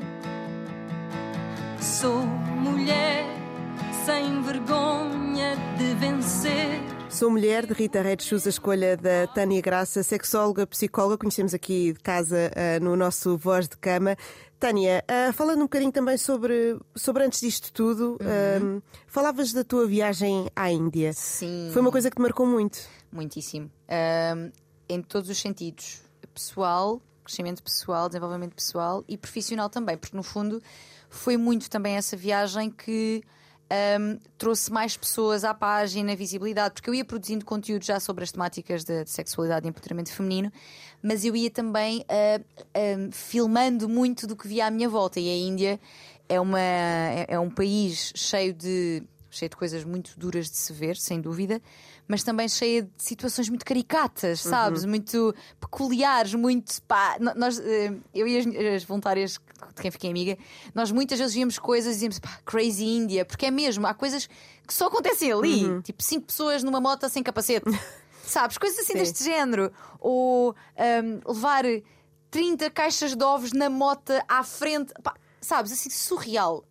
Sou mulher, sem vergonha de vencer. Sou Mulher, de Rita Red Shoes, a escolha da Tânia Graça, sexóloga, psicóloga, conhecemos aqui de casa ah, no nosso Voz de Cama. Tânia, ah, falando um bocadinho também sobre, sobre antes disto tudo, ah, falavas da tua viagem à Índia. Sim. Foi uma coisa que te marcou muito. Muitíssimo. Ahm, em todos os sentidos. Pessoal, crescimento pessoal, desenvolvimento pessoal e profissional também, porque no fundo foi muito também essa viagem que ahm, trouxe mais pessoas à página, visibilidade, porque eu ia produzindo conteúdo já sobre as temáticas de, de sexualidade e empoderamento feminino, mas eu ia também ah, filmando muito do que via à minha volta. E a Índia é, uma, é, é um país cheio de cheio de coisas muito duras de se ver, sem dúvida, mas também cheia de situações muito caricatas, sabes? Muito peculiares, muito. Pá, nós, eh, eu e as, as voluntárias de quem fiquei amiga, nós muitas vezes víamos coisas e dizíamos pá, crazy India, porque é mesmo, há coisas que só acontecem ali, tipo cinco pessoas numa moto sem capacete, sabes? Coisas assim Sim. deste género. Ou ahm, levar 30 caixas de ovos na moto à frente, pá, sabes? Assim, surreal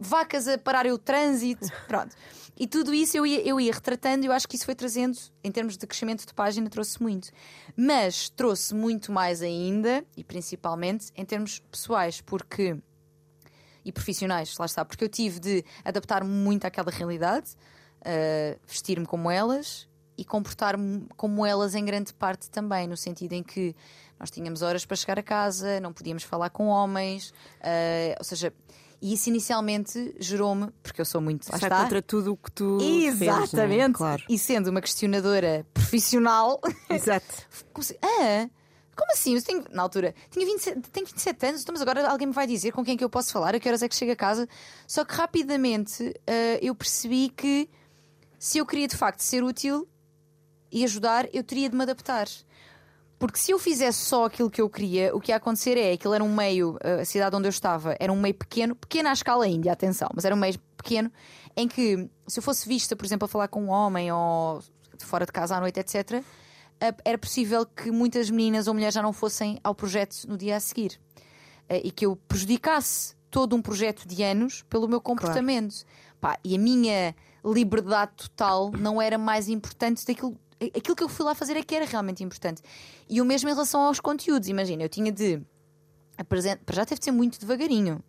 vacas a pararem o trânsito, pronto. E tudo isso eu ia, eu ia retratando eu acho que isso foi trazendo, em termos de crescimento de página, trouxe muito. Mas trouxe muito mais ainda, e principalmente em termos pessoais, porque. e profissionais, lá está, porque eu tive de adaptar-me muito àquela realidade, uh, vestir-me como elas e comportar-me como elas em grande parte também, no sentido em que nós tínhamos horas para chegar a casa, não podíamos falar com homens, uh, ou seja, e isso inicialmente gerou-me, porque eu sou muito. Lá Sai está, contra tudo o que tu é? Exatamente. Claro. E sendo uma questionadora profissional, Exato. comecei, ah, como assim? Eu tenho, na altura, tinha 27, tenho 27 anos, então, mas agora alguém me vai dizer com quem é que eu posso falar, a que horas é que chego a casa. Só que rapidamente ah, eu percebi que se eu queria de facto ser útil e ajudar, eu teria de me adaptar. Porque se eu fizesse só aquilo que eu queria, o que ia acontecer é aquilo era um meio, a cidade onde eu estava era um meio pequeno, pequeno à escala índia, atenção, mas era um meio pequeno em que se eu fosse vista, por exemplo, a falar com um homem ou fora de casa à noite, etc., eh, era possível que muitas meninas ou mulheres já não fossem ao projeto no dia a seguir Eh, e que eu prejudicasse todo um projeto de anos pelo meu comportamento. Pá, e a minha liberdade total não era mais importante daquilo. Aquilo que eu fui lá fazer é que era realmente importante. E o mesmo em relação aos conteúdos. Imagina, eu tinha de. apresentar- Para já teve de ser muito devagarinho.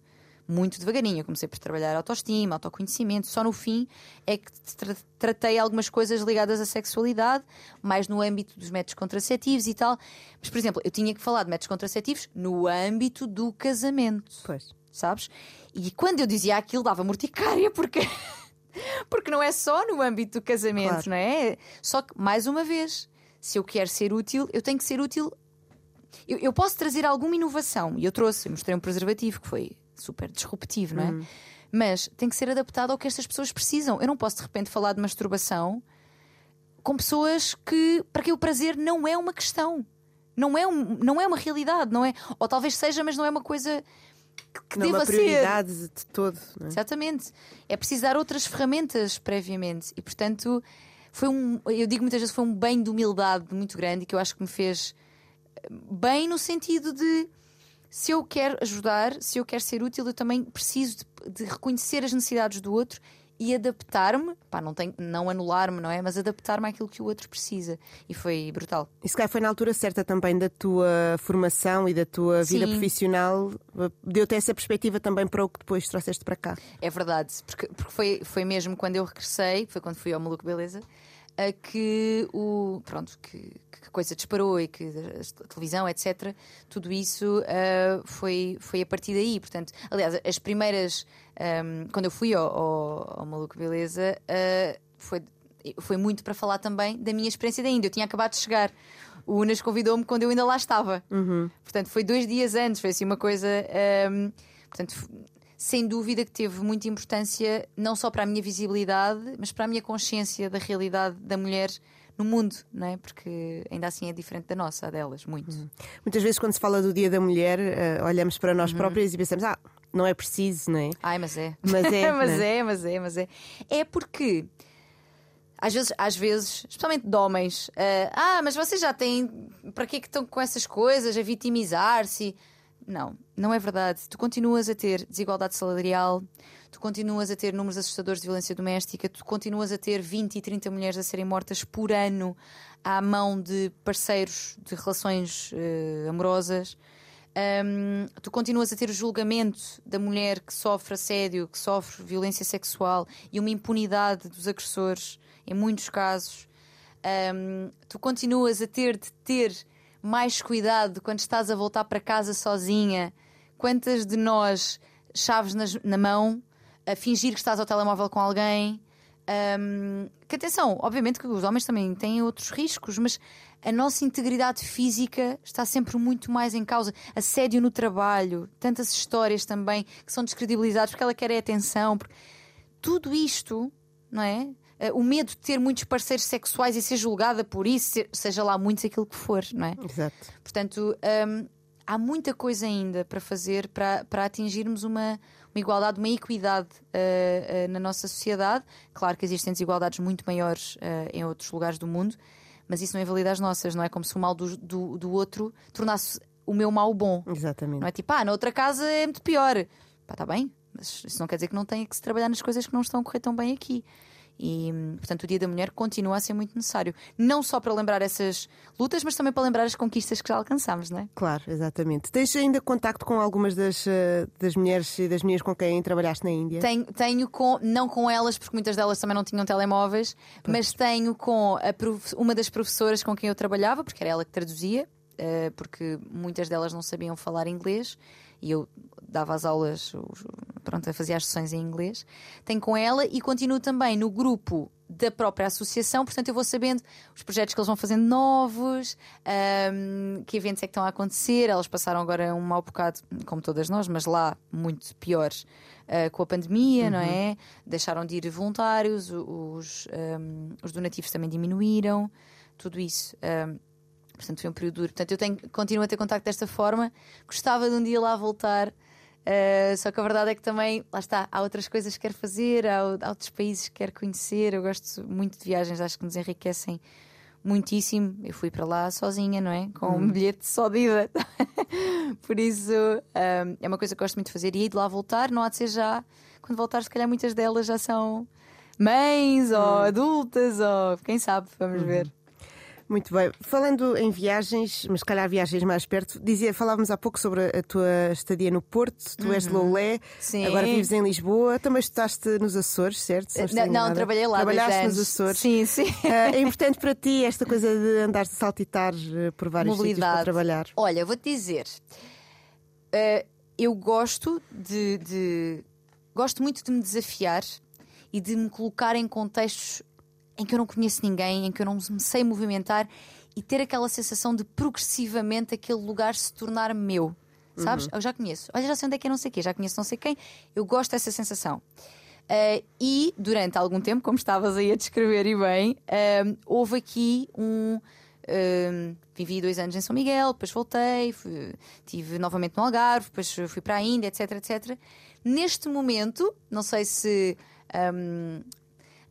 Muito devagarinho. Eu comecei por trabalhar autoestima, autoconhecimento. Só no fim é que tra- tratei algumas coisas ligadas à sexualidade, mais no âmbito dos métodos contraceptivos e tal. Mas, por exemplo, eu tinha que falar de métodos contraceptivos no âmbito do casamento Pois. sabes? E quando eu dizia aquilo dava morticária porque porque não é só no âmbito do casamento, Claro. não é? Só que mais uma vez, se eu quero ser útil, eu tenho que ser útil. Eu, eu posso trazer alguma inovação e eu trouxe, eu mostrei um preservativo que foi super disruptivo, não é? Mas tem que ser adaptado ao que estas pessoas precisam. Eu não posso de repente falar de masturbação com pessoas que para quem o prazer não é uma questão. Não é, um, não é uma realidade, não é? Ou talvez seja, mas não é uma coisa que, Não é uma ser. prioridade de todo. É? Exatamente. É preciso dar outras ferramentas previamente. E portanto, foi um. Eu digo muitas vezes foi um bem de humildade muito grande que eu acho que me fez eh, bem no sentido de se eu quero ajudar, se eu quero ser útil, eu também preciso de, de reconhecer as necessidades do outro e adaptar-me, pá, não, tenho, não anular-me, não é? Mas adaptar-me àquilo que o outro precisa. E foi brutal. E se calhar foi na altura certa também da tua formação e da tua vida Sim. profissional, deu-te essa perspectiva também para o que depois trouxeste para cá. É verdade, porque, porque foi, foi mesmo quando eu regressei, foi quando fui ao Maluco Beleza, a que o pronto que, que a coisa disparou e que a televisão etc tudo isso ah, foi foi a partir daí. Portanto aliás as primeiras ahm, quando eu fui ao, ao, ao Maluco Beleza ah, foi foi muito para falar também da minha experiência da Índia eu tinha acabado de chegar. O Unas convidou-me quando eu ainda lá estava. Portanto foi dois dias antes foi assim uma coisa ahm, portanto f- sem dúvida que teve muita importância não só para a minha visibilidade, mas para a minha consciência da realidade da mulher no mundo, não é? Porque ainda assim é diferente da nossa, a delas, muito. Muitas vezes, quando se fala do Dia da Mulher, eh, olhamos para Uhum. nós próprias e pensamos, ah, não é preciso, não é? Ai, mas é. Mas é, mas né? é, mas é, mas é. É porque às vezes, às vezes especialmente de homens, ah, ah, mas vocês já têm. Para que é que estão com essas coisas, a vitimizar-se? Não, não é verdade. Tu continuas a ter desigualdade salarial, tu continuas a ter números assustadores de violência doméstica, tu continuas a ter 20 e 30 mulheres a serem mortas por ano à mão de parceiros de relações eh, amorosas. Hum, tu continuas a ter o julgamento da mulher que sofre assédio, que sofre violência sexual e uma impunidade dos agressores, em muitos casos. Hum, tu continuas a ter de ter mais cuidado quando estás a voltar para casa sozinha. Quantas de nós, chaves nas- na mão, a fingir que estás ao telemóvel com alguém? Hum, que atenção, obviamente que os homens também têm outros riscos, mas a nossa integridade física está sempre muito mais em causa. Assédio no trabalho, tantas histórias também que são descredibilizadas porque ela quer é atenção. porque- Tudo isto, não é? Eh, O medo de ter muitos parceiros sexuais e ser julgada por isso, se- seja lá muitos aquilo que for, não é? Exato. Portanto, hum, há muita coisa ainda para fazer para, para atingirmos uma, uma igualdade, uma equidade uh, uh, na nossa sociedade. Claro que existem desigualdades muito maiores uh, em outros lugares do mundo, mas isso não invalida as nossas, não é? Como se o mal do, do, do outro tornasse o meu mal bom. Exatamente. Não é tipo, ah, na outra casa é muito pior. Pá, está bem, mas isso não quer dizer que não tenha que se trabalhar nas coisas que não estão a correr tão bem aqui. E, portanto, o Dia da Mulher continua a ser muito necessário. Não só para lembrar essas lutas, mas também para lembrar as conquistas que já alcançamos, não é? Claro, exatamente. Tens ainda contacto com algumas das, eh, das mulheres e das mulheres com quem trabalhaste na Índia? Tenho, tenho com, não com elas, porque muitas delas também não tinham telemóveis, mas tenho com prof- uma das professoras com quem eu trabalhava, porque era ela que traduzia, eh, porque muitas delas não sabiam falar inglês e eu dava as aulas, pronto, fazia as sessões em inglês. Tenho com ela e continuo também no grupo da própria associação, portanto eu vou sabendo os projetos que eles vão fazendo novos, ahm, que eventos é que estão a acontecer. Elas passaram agora um mau bocado, como todas nós, mas lá muito piores ah, com a pandemia, não é? Deixaram de ir voluntários, os, ahm, os donativos também diminuíram, tudo isso. ahm, Portanto, foi um período duro. Portanto, eu tenho, continuo a ter contacto desta forma. Gostava de um dia lá voltar. Uh, só que a verdade é que também, lá está, há outras coisas que quero fazer, há, há outros países que quero conhecer. Eu gosto muito de viagens, acho que nos enriquecem muitíssimo. Eu fui para lá sozinha, não é? Com um bilhete só de ida. Por isso, um, é uma coisa que gosto muito de fazer. E aí de lá voltar, não há de ser já. Quando voltar, se calhar muitas delas já são mães ou adultas, ou quem sabe, vamos ver. Muito bem. Falando em viagens, mas se calhar viagens mais perto, dizia, falávamos há pouco sobre a tua estadia no Porto, tu és de Loulé, Uhum. Sim. agora vives em Lisboa, também estudaste nos Açores, certo? Se Não, não, trabalhei lá Trabalhaste nos Açores. Sim, sim. Ah, é importante para ti esta coisa de andar de saltitar eh, por vários sítios para Mobilidade. trabalhar. Olha, vou-te dizer, eh, eu gosto de, de- Gosto muito de me desafiar e de me colocar em contextos em que eu não conheço ninguém, em que eu não me sei movimentar e ter aquela sensação de progressivamente aquele lugar se tornar meu. Sabes? Eu já conheço. Olha, já sei onde é que é não sei o quê, já conheço não sei quem. Eu gosto dessa sensação. Eh, e durante algum tempo, como estavas aí a descrever e bem, eh, houve aqui um. eh, vivi dois anos em São Miguel, depois voltei, fui, tive novamente no Algarve, depois fui para a Índia, etc, etc. Neste momento, não sei se. ehm,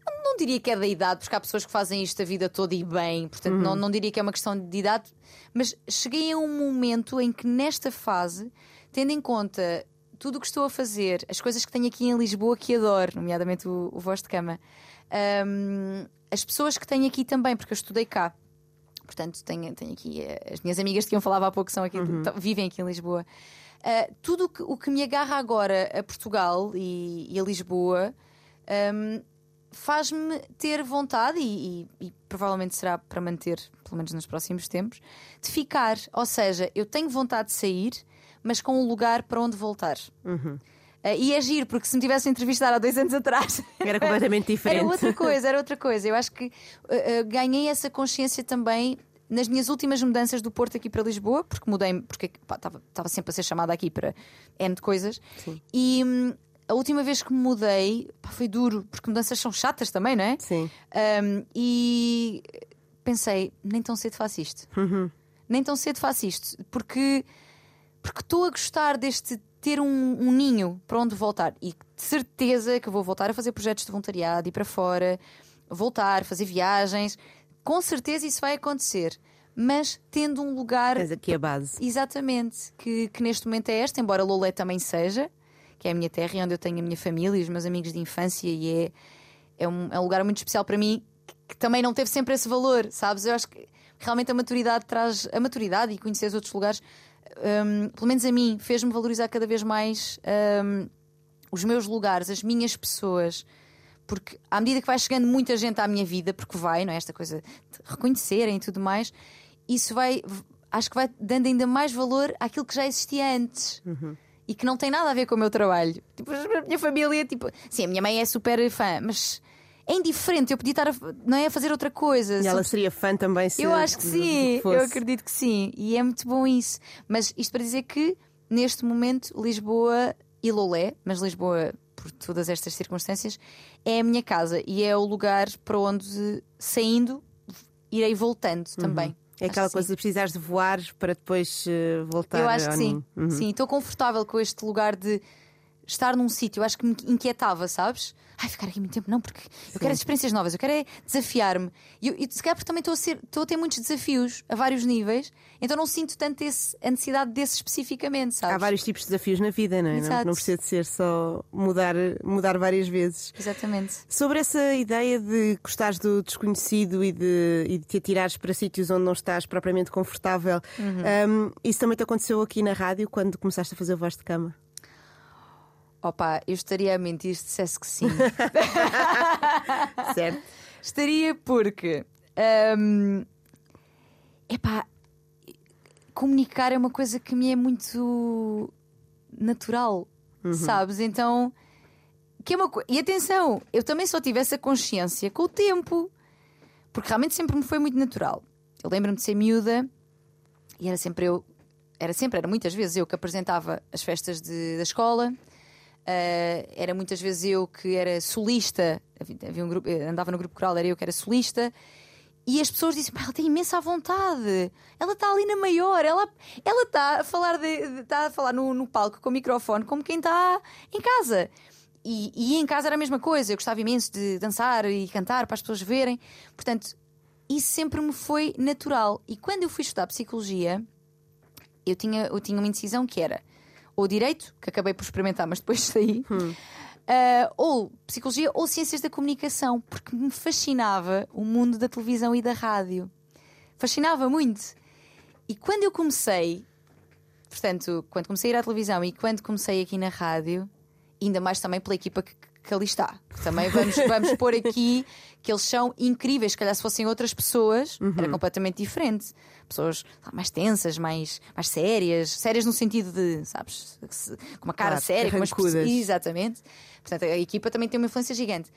não- não diria que é da idade, porque há pessoas que fazem isto a vida toda e bem, portanto não, não diria que é uma questão de idade, mas cheguei a um momento em que nesta fase, tendo em conta tudo o que estou a fazer, as coisas que tenho aqui em Lisboa que adoro, nomeadamente o, o voz de cama, um, as pessoas que tenho aqui também, porque eu estudei cá. Portanto, tenho, tenho aqui eh, as minhas amigas que iam falava há pouco, são aqui, Uhum. vivem aqui em Lisboa. Uh, tudo o que, o que me agarra agora a Portugal e, e a Lisboa um, faz-me ter vontade, e, e- e provavelmente será para manter, pelo menos nos próximos tempos, de ficar. Ou seja, eu tenho vontade de sair, mas com um lugar para onde voltar. Uhum. Uh, e é giro, porque se me tivessem entrevistado há dois anos atrás. Era completamente diferente. Era outra coisa, era outra coisa. Eu acho que uh, uh, ganhei essa consciência também nas minhas últimas mudanças do Porto aqui para Lisboa, porque mudei, porque estava sempre a ser chamada aqui para N de coisas. E hum, a última vez que me mudei pá, foi duro, porque mudanças são chatas também, não é? Sim. Um, e pensei, nem tão cedo faço isto. Nem tão cedo faço isto, porque porque estou a gostar deste ter um, um ninho para onde voltar e de certeza que vou voltar a fazer projetos de voluntariado, ir para fora, voltar, fazer viagens. Com certeza isso vai acontecer, mas tendo um lugar Tens aqui a base. Exatamente, que, que neste momento é esta, embora Lolé também seja, que é a minha terra e onde eu tenho a minha família e os meus amigos de infância, e é, é, um, é um lugar muito especial para mim, que, que também não teve sempre esse valor, sabes? Eu acho que realmente a maturidade traz. A maturidade e conhecer os outros lugares, hum, pelo menos a mim, fez-me valorizar cada vez mais hum, os meus lugares, as minhas pessoas. Porque à medida que vai chegando muita gente à minha vida, porque vai, não é? Esta coisa de reconhecerem e tudo mais, isso vai, acho que vai dando ainda mais valor àquilo que já existia antes. E que não tem nada a ver com o meu trabalho. Tipo, a minha família, tipo, sim, a minha mãe é super fã, mas é indiferente. Eu podia estar a, não é, a fazer outra coisa. E ela seria fã também se eu acho que sim, eu acredito que sim. E é muito bom isso. Mas isto para dizer que, neste momento, Lisboa e Lolé, mas Lisboa, por todas estas circunstâncias, é a minha casa e é o lugar para onde, saindo, irei voltando também. É aquela que coisa sim. de precisares de voar para depois eh, voltar Eu acho que sim. Uhum. Sim, estou confortável com este lugar de estar num sítio. Acho que me inquietava, sabes? Ai, ficar aqui muito tempo, não, porque eu quero as experiências novas, eu quero é desafiar-me. E e se calhar porque também estou a, ser, estou a ter muitos desafios a vários níveis, então não sinto tanto esse, a necessidade desse especificamente, sabes? Há vários tipos de desafios na vida, não é? Não, não precisa de ser só mudar, mudar várias vezes. Exatamente. Sobre essa ideia de gostares do desconhecido e de, e de te atirares para sítios onde não estás propriamente confortável, Uhum. um, isso também te aconteceu aqui na rádio quando começaste a fazer voz de cama? Opa, eu estaria a mentir se dissesse que sim. certo? Estaria porque. hum, epá, comunicar é uma coisa que me é muito natural, sabes? Então. Que é uma co- E atenção, eu também só tive essa consciência com o tempo, porque realmente sempre me foi muito natural. Eu lembro-me de ser miúda e era sempre eu, era sempre, era muitas vezes eu que apresentava as festas de- da escola. Uh, era muitas vezes eu que era solista, havia, um grupo, eu andava no grupo coral, era eu que era solista, e as pessoas diziam: "Pá, ela tem imensa vontade, ela está ali na maior, ela ela está a falar, de, de- está a falar no, no palco com o microfone como quem está em casa. E, e em casa era a mesma coisa, eu gostava imenso de dançar e cantar para as pessoas verem, portanto, isso sempre me foi natural. E quando eu fui estudar psicologia, eu tinha, eu tinha uma indecisão que era ou direito, que acabei por experimentar, mas depois saí, ah, ou psicologia ou ciências da comunicação, porque me fascinava o mundo da televisão e da rádio. Fascinava muito. E quando eu comecei, portanto, quando comecei a ir à televisão e quando comecei aqui na rádio, ainda mais também pela equipa que, que ali está. Também vamos, vamos pôr aqui que eles são incríveis. Se calhar se fossem outras pessoas, era completamente diferente. Pessoas lá, mais tensas, mais, mais sérias, sérias no sentido de, sabes, com uma cara Claro, séria, com umas. Exatamente. Portanto, a equipa também tem uma influência gigante.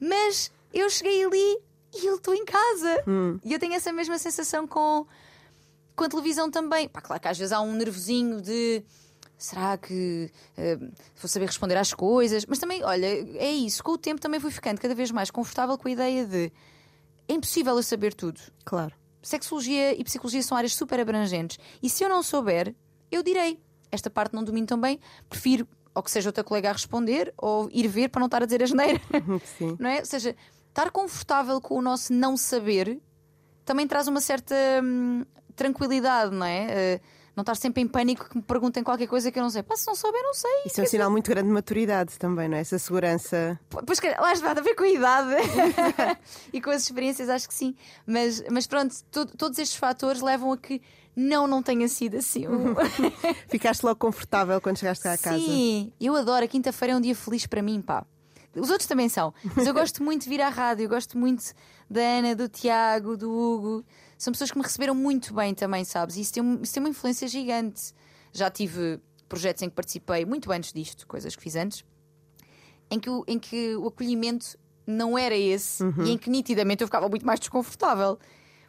Mas eu cheguei ali e eu estou em casa. E eu tenho essa mesma sensação com, com a televisão também. Pá, claro que às vezes há um nervosinho de será que eh, vou saber responder às coisas? Mas também, olha, é isso. Com o tempo também fui ficando cada vez mais confortável com a ideia de é impossível eu saber tudo. Claro. Sexologia e psicologia são áreas super abrangentes. E se eu não souber, eu direi. Esta parte não domino tão bem, prefiro ou que seja outra colega a responder ou ir ver para não estar a dizer a geneira. Sim. não é? Ou seja, estar confortável com o nosso não saber também traz uma certa hum, tranquilidade, não é? Eh, não estar sempre em pânico que me perguntem qualquer coisa que eu não sei. Pá, se não souber, não sei. Isso é um sinal muito grande de maturidade também, não é? Essa segurança. Pois lá está, a ver com a idade e com as experiências, acho que sim. Mas, mas pronto, to- todos estes fatores levam a que não, não tenha sido assim. Ficaste logo confortável quando chegaste cá a casa. Sim, eu adoro. A quinta-feira é um dia feliz para mim, pá. Os outros também são, mas eu gosto muito de vir à rádio, eu gosto muito da Ana, do Tiago, do Hugo. São pessoas que me receberam muito bem também, sabes? E isso tem, isso tem uma influência gigante. Já tive projetos em que participei muito antes disto, coisas que fiz antes, em que o, em que o acolhimento não era esse e em que nitidamente eu ficava muito mais desconfortável.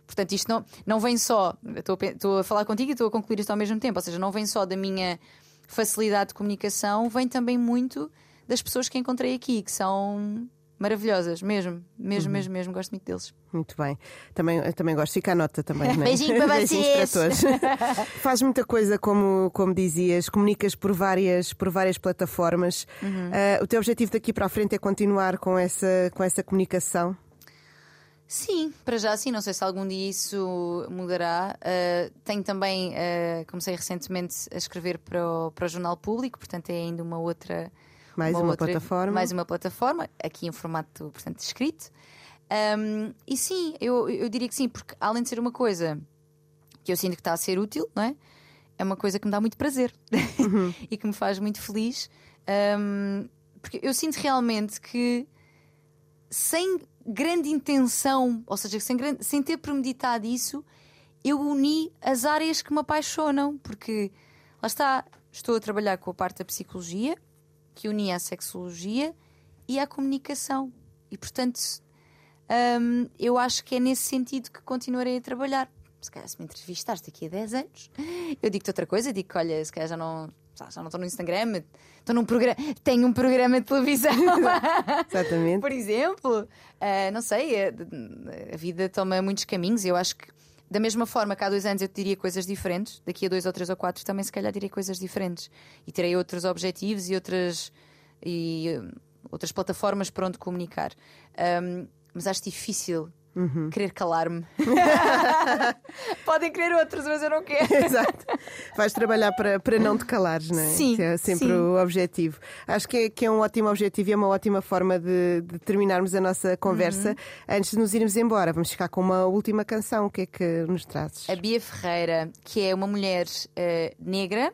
Portanto, isto não, não vem só. Estou a, estou a falar contigo e estou a concluir isto ao mesmo tempo. Ou seja, não vem só da minha facilidade de comunicação, vem também muito das pessoas que encontrei aqui, que são maravilhosas, mesmo, mesmo, mesmo, mesmo. Gosto muito deles. Muito bem. Também, também gosto. Fica a nota também. Não é? Beijinho para vocês. para todos. Faz muita coisa, como, como dizias, comunicas por várias, por várias plataformas. Uhum. Ah, o teu objetivo daqui para a frente é continuar com essa, com essa comunicação? Sim, para já sim, não sei se algum dia isso mudará. Uh, tenho também, uh, comecei recentemente a escrever para o, para o Jornal Público, portanto é ainda uma outra. Mais uma outra- plataforma. Mais uma plataforma, aqui em formato, portanto, escrito. Um, e sim, eu, eu diria que sim, porque além de ser uma coisa que eu sinto que está a ser útil, não é? É uma coisa que me dá muito prazer e que me faz muito feliz. Um, porque eu sinto realmente que sem grande intenção, ou seja, sem, grande- sem ter premeditado isso, eu uni as áreas que me apaixonam, porque lá está, estou a trabalhar com a parte da psicologia, que unia a sexologia e a comunicação. E portanto, hum, eu acho que é nesse sentido que continuarei a trabalhar. Se calhar, se me entrevistaste daqui a 10 anos, eu digo-te outra coisa, digo que, olha, se calhar já não. Já já não estou no Instagram, estou num programa, tenho um programa de televisão. Exatamente. Por exemplo, ah, não sei, a, a vida toma muitos caminhos e eu acho que, da mesma forma que há dois anos eu te diria coisas diferentes, daqui a dois ou três ou quatro também se calhar direi coisas diferentes e terei outros objetivos e outras, e, hum, outras plataformas para onde comunicar. Ahm, mas acho difícil querer calar-me. Podem querer outros, mas eu não quero. Exato. Vais trabalhar para, para não te calares, não é? Sim, Que é sempre sim. o objetivo. Acho que é, que é um ótimo objetivo e é uma ótima forma de, de terminarmos a nossa conversa. Uhum. Antes de nos irmos embora, vamos ficar com uma última canção. O que é que nos trazes? A Bia Ferreira, que é uma mulher eh, negra,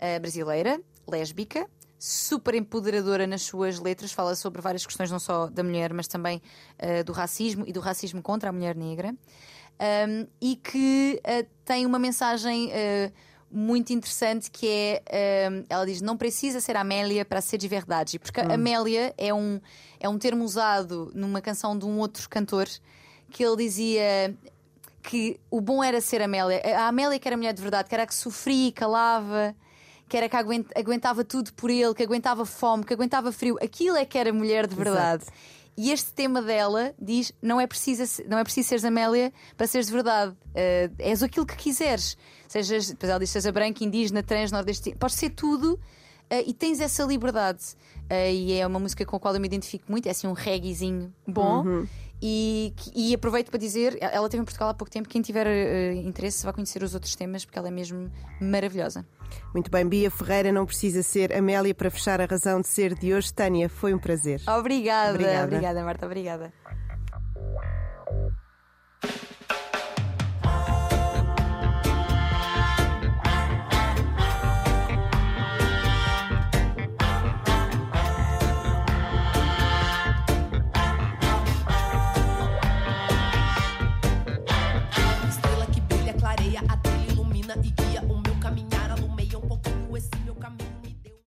eh, brasileira, lésbica, super empoderadora nas suas letras, fala sobre várias questões, não só da mulher, mas também eh, do racismo e do racismo contra a mulher negra, Um, e que eh, tem uma mensagem. eh, muito interessante que é um, ela diz não precisa ser Amélia para ser de verdade porque Amélia é um é um termo usado numa canção de um outro cantor que ele dizia que o bom era ser Amélia. A Amélia que era mulher de verdade, que era a que sofria e calava, que era que aguent- aguentava tudo por ele, que aguentava fome, que aguentava frio. Aquilo é que era mulher de verdade. E este tema dela diz: não é preciso, não é preciso seres Amélia para seres de verdade. Eh, és aquilo que quiseres. Sejas, depois ela diz: seja branca, indígena, trans, nordestino. Podes ser tudo eh, e tens essa liberdade. Eh, e é uma música com a qual eu me identifico muito. É assim um reguezinho bom. E, e aproveito para dizer: ela esteve em Portugal há pouco tempo. Quem tiver eh, interesse vai conhecer os outros temas porque ela é mesmo maravilhosa. Muito bem, Bia Ferreira não precisa ser Amélia para fechar a razão de ser de hoje. Tânia, foi um prazer. Obrigada, Obrigada. obrigada Marta, obrigada.